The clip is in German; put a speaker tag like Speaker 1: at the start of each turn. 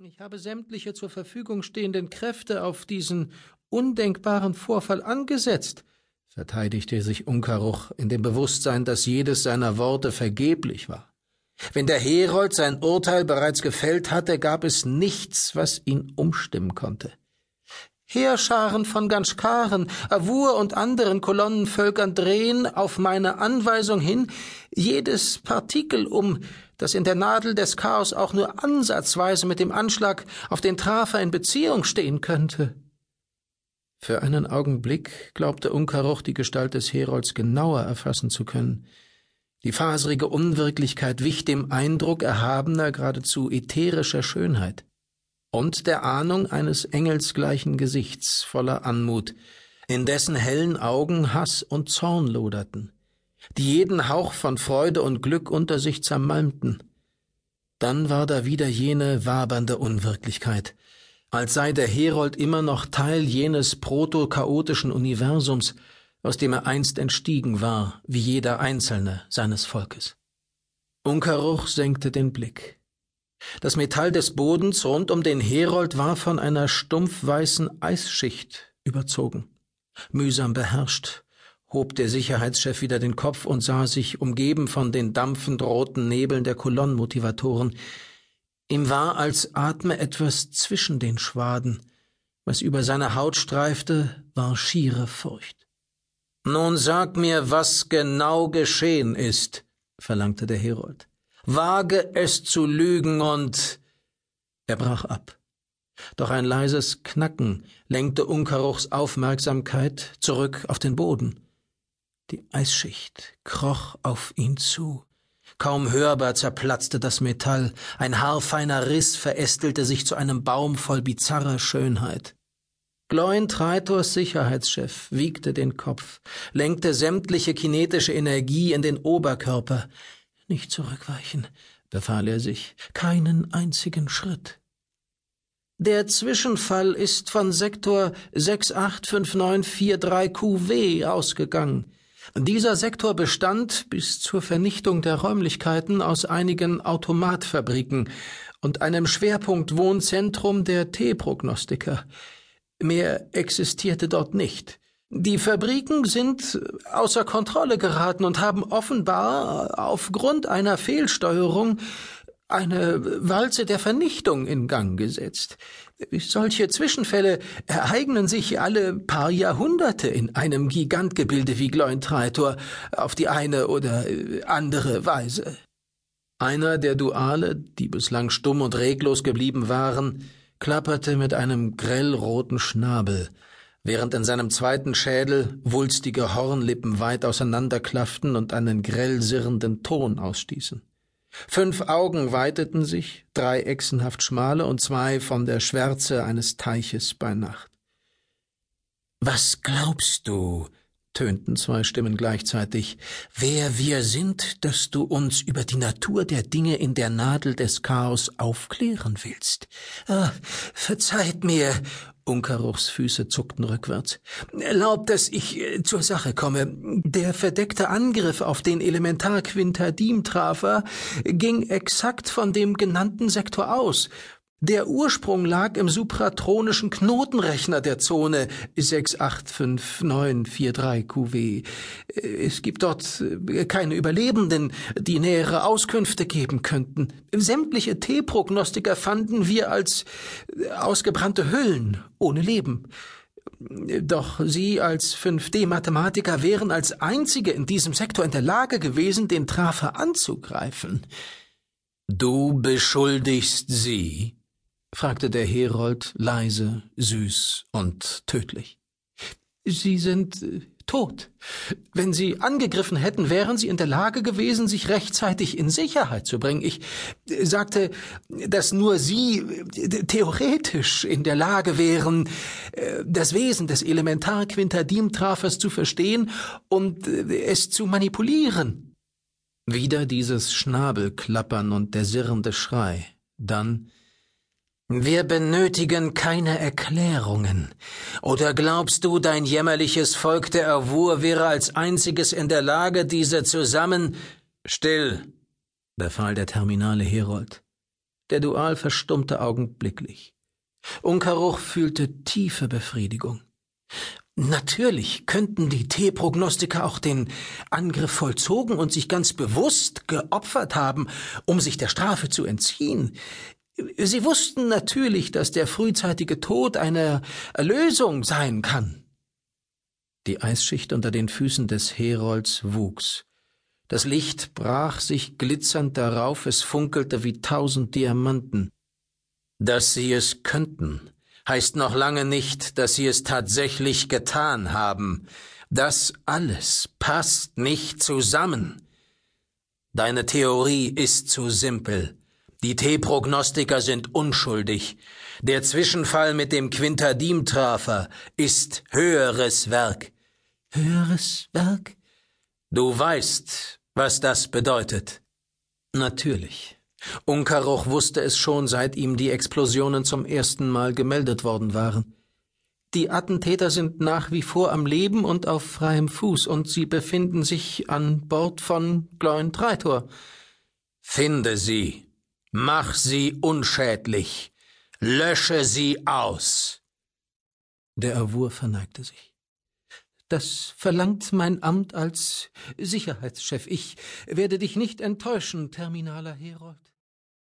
Speaker 1: Ich habe sämtliche zur Verfügung stehenden Kräfte auf diesen undenkbaren Vorfall angesetzt, verteidigte sich Unkaruch in dem Bewusstsein, dass jedes seiner Worte vergeblich war. Wenn der Herold sein Urteil bereits gefällt hatte, gab es nichts, was ihn umstimmen konnte. Heerscharen von Ganschkaren, Avur und anderen Kolonnenvölkern drehen auf meine Anweisung hin jedes Partikel um, das in der Nadel des Chaos auch nur ansatzweise mit dem Anschlag auf den Trafer in Beziehung stehen könnte. Für einen Augenblick glaubte Unkaroch die Gestalt des Herolds genauer erfassen zu können. Die faserige Unwirklichkeit wich dem Eindruck erhabener, geradezu ätherischer Schönheit und der Ahnung eines engelsgleichen Gesichts voller Anmut, in dessen hellen Augen Hass und Zorn loderten die jeden Hauch von Freude und Glück unter sich zermalmten. Dann war da wieder jene wabernde Unwirklichkeit, als sei der Herold immer noch Teil jenes proto-chaotischen Universums, aus dem er einst entstiegen war, wie jeder Einzelne seines Volkes. Unkaruch senkte den Blick. Das Metall des Bodens rund um den Herold war von einer stumpfweißen Eisschicht überzogen. Mühsam beherrscht, hob der Sicherheitschef wieder den Kopf und sah sich umgeben von den dampfend roten Nebeln der Kolonnenmotivatoren. Ihm war, als atme etwas zwischen den Schwaden. Was über seine Haut streifte, war schiere Furcht. Nun sag mir, was genau geschehen ist, verlangte der Herold. Wage es zu lügen und. Er brach ab. Doch ein leises Knacken lenkte Unkaruchs Aufmerksamkeit zurück auf den Boden. Die Eisschicht kroch auf ihn zu. Kaum hörbar zerplatzte das Metall, ein haarfeiner Riss verästelte sich zu einem Baum voll bizarrer Schönheit. Gloin Traitors Sicherheitschef wiegte den Kopf, lenkte sämtliche kinetische Energie in den Oberkörper. Nicht zurückweichen, befahl er sich, keinen einzigen Schritt. Der Zwischenfall ist von Sektor 685943QW ausgegangen. Dieser Sektor bestand bis zur Vernichtung der Räumlichkeiten aus einigen Automatfabriken und einem Schwerpunkt-Wohnzentrum der T-Prognostiker. Mehr existierte dort nicht. Die Fabriken sind außer Kontrolle geraten und haben offenbar aufgrund einer Fehlsteuerung eine Walze der Vernichtung in Gang gesetzt. Solche Zwischenfälle ereignen sich alle paar Jahrhunderte in einem Gigantgebilde wie Glointraitor auf die eine oder andere Weise. Einer der Duale, die bislang stumm und reglos geblieben waren, klapperte mit einem grellroten Schnabel, während in seinem zweiten Schädel wulstige Hornlippen weit auseinanderklafften und einen grell sirrenden Ton ausstießen. Fünf Augen weiteten sich, drei echsenhaft schmale und zwei von der Schwärze eines Teiches bei Nacht. Was glaubst du? Tönten zwei Stimmen gleichzeitig, wer wir sind, dass du uns über die Natur der Dinge in der Nadel des Chaos aufklären willst. Ah, verzeiht mir, Unkaruchs Füße zuckten rückwärts. Erlaubt, dass ich äh, zur Sache komme. Der verdeckte Angriff auf den Elementarquintadim-Trafer ging exakt von dem genannten Sektor aus. Der Ursprung lag im supratronischen Knotenrechner der Zone 685943QW. Es gibt dort äh, keine Überlebenden, die nähere Auskünfte geben könnten. Sämtliche T-Prognostiker fanden wir als äh, ausgebrannte Hüllen ohne Leben. Doch Sie als 5D-Mathematiker wären als Einzige in diesem Sektor in der Lage gewesen, den Trafer anzugreifen.
Speaker 2: Du beschuldigst sie,
Speaker 1: fragte der Herold leise, süß und tödlich. Sie sind äh, tot. Wenn Sie angegriffen hätten, wären Sie in der Lage gewesen, sich rechtzeitig in Sicherheit zu bringen. Ich äh, sagte, dass nur Sie äh, theoretisch in der Lage wären, das Wesen des Elementarquintadimtrafers zu verstehen und es zu manipulieren. Wieder dieses Schnabelklappern und der sirrende Schrei. Dann wir benötigen keine Erklärungen. Oder glaubst du, dein jämmerliches Volk der Erwur wäre als einziges in der Lage, diese zusammen...
Speaker 2: Still, befahl der terminale Herold.
Speaker 1: Der Dual verstummte augenblicklich. Unkaruch fühlte tiefe Befriedigung. Natürlich könnten die T-Prognostiker auch den Angriff vollzogen und sich ganz bewusst geopfert haben, um sich der Strafe zu entziehen. Sie wussten natürlich, dass der frühzeitige Tod eine Erlösung sein kann. Die Eisschicht unter den Füßen des Herolds wuchs. Das Licht brach sich glitzernd darauf, es funkelte wie tausend Diamanten.
Speaker 2: Dass sie es könnten, heißt noch lange nicht, dass sie es tatsächlich getan haben. Das alles passt nicht zusammen. Deine Theorie ist zu simpel. Die T-Prognostiker sind unschuldig. Der Zwischenfall mit dem Quintadim-Trafer ist höheres Werk.
Speaker 1: Höheres Werk?
Speaker 2: Du weißt, was das bedeutet.
Speaker 1: Natürlich. Unkaruch wusste es schon, seit ihm die Explosionen zum ersten Mal gemeldet worden waren. Die Attentäter sind nach wie vor am Leben und auf freiem Fuß, und sie befinden sich an Bord von Gloin Treitor.
Speaker 2: Finde sie. Mach sie unschädlich. Lösche sie aus.
Speaker 1: Der Erwur verneigte sich. Das verlangt mein Amt als Sicherheitschef. Ich werde dich nicht enttäuschen, Terminaler Herold.